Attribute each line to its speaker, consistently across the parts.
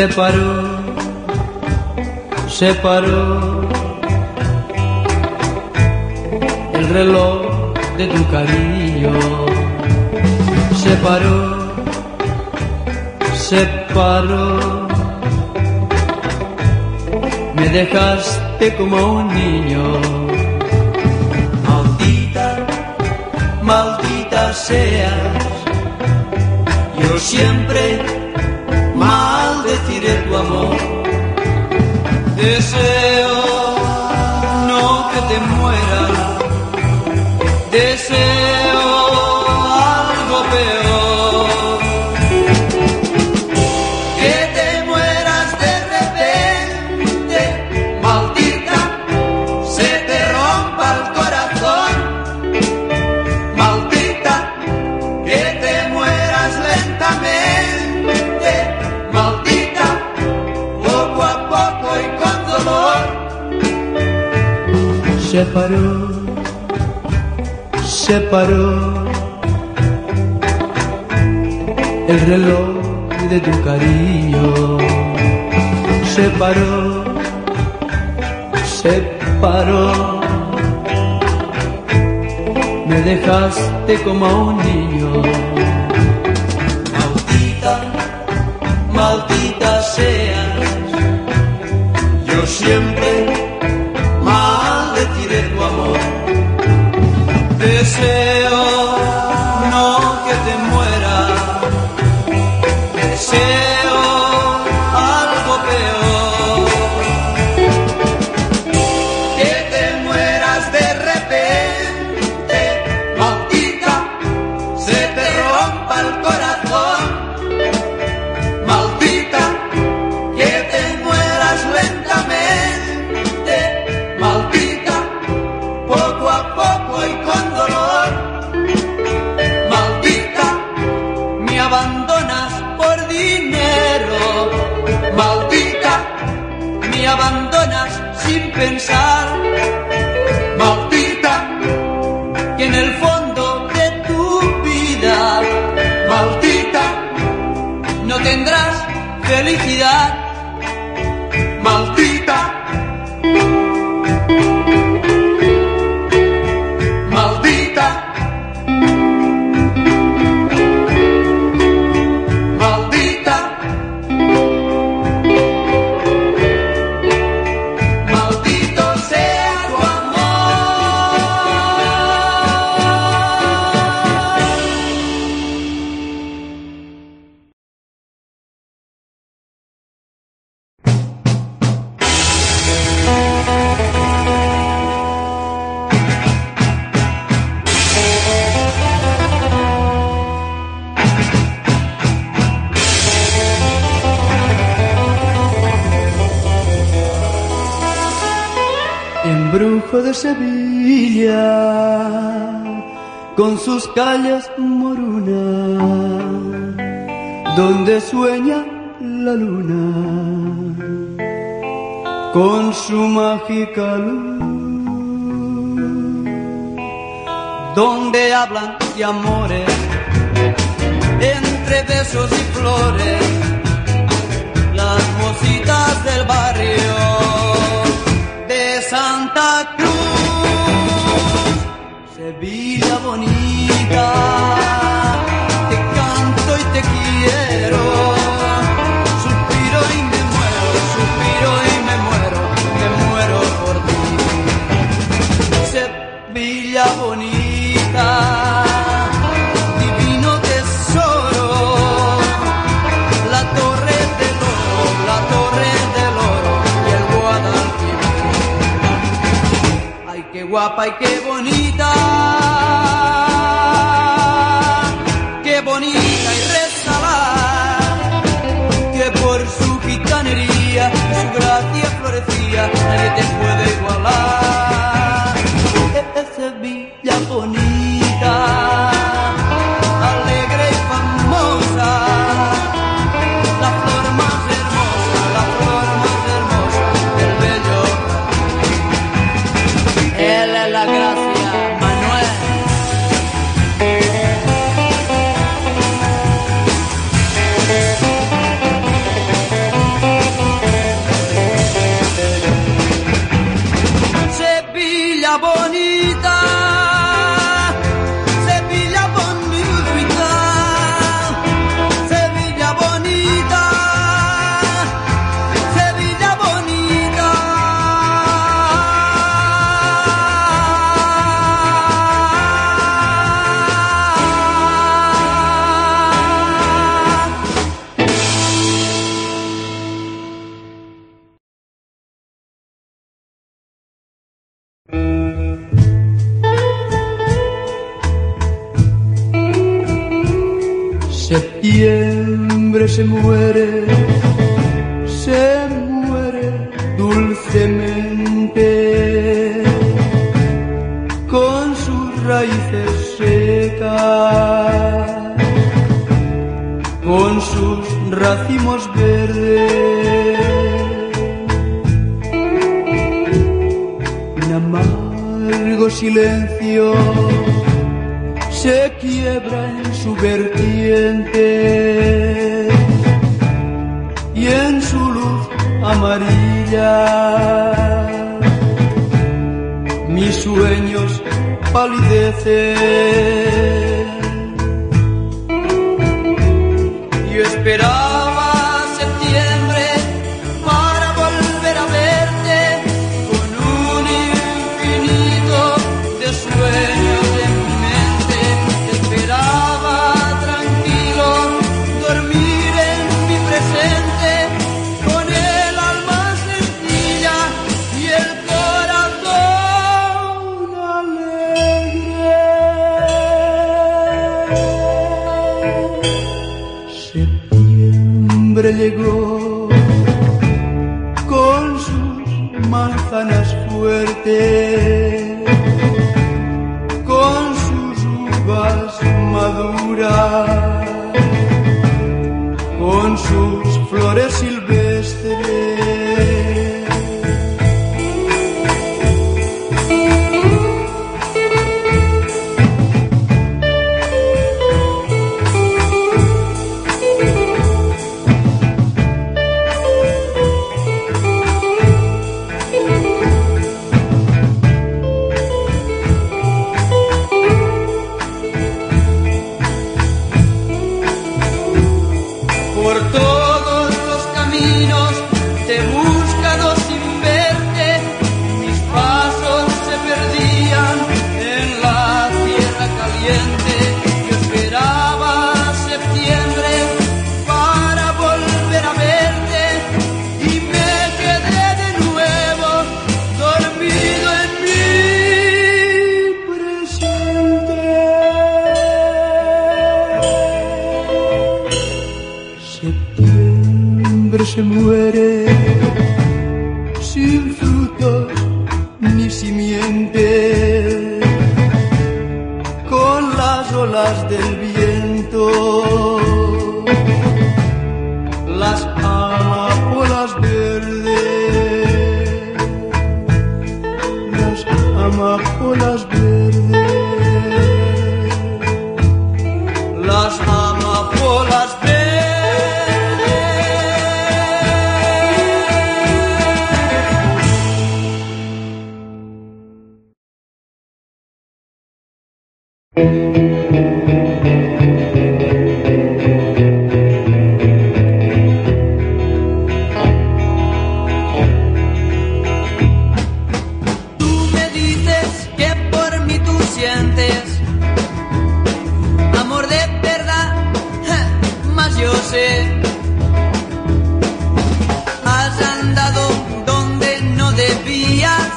Speaker 1: se paró, se paró. El reloj de tu cariño, se paró, se paró, me dejaste como un niño, maldita, maldita seas, yo siempre maldeciré tu amor. Se paró, se paró el reloj de tu cariño. Se paró, se paró. Me dejaste como a un niño. Maldita, maldita seas. Yo siempre Deseo sin pensar, maldita, que en el fondo de tu vida, maldita, no tendrás felicidad, De Sevilla, con sus calles morunas, donde sueña la luna, con su mágica luz, donde hablan de amores, entre besos y flores, las mocitas del barrio guapa y qué bonita, qué bonita se muere, se muere dulcemente con sus raíces secas, con sus racimos verdes. Un amargo silencio se quiebra en su vertiente su luz amarilla mis sueños palidecen. Yo esperaba Llegó con sus manzanas fuertes, con sus uvas maduras, con sus flores. Del viento, las amapolas verdes, las amapolas verdes las amapolas verdes. Sé. Has andado donde no debías,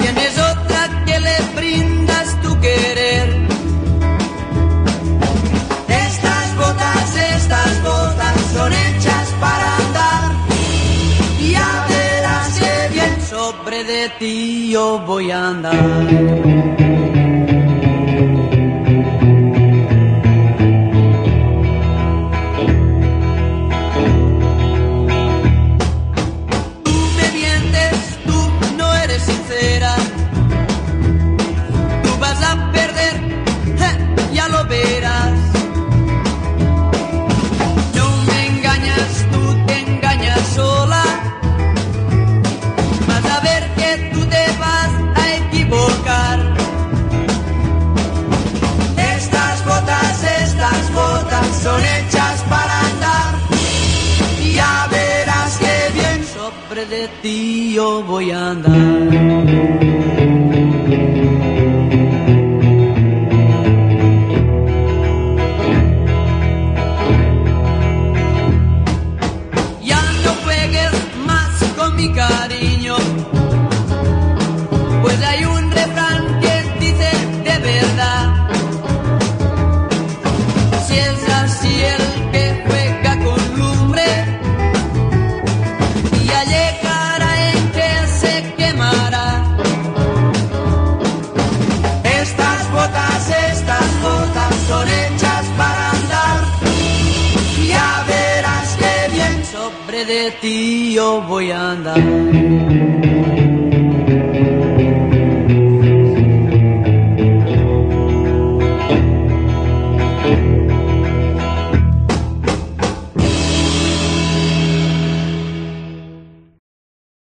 Speaker 1: tienes otra que le brindas tu querer. Estas botas, estas botas son hechas para andar. Y ya verás que bien sobre de ti yo voy a andar. De ti yo voy a andar. De ti yo voy a andar.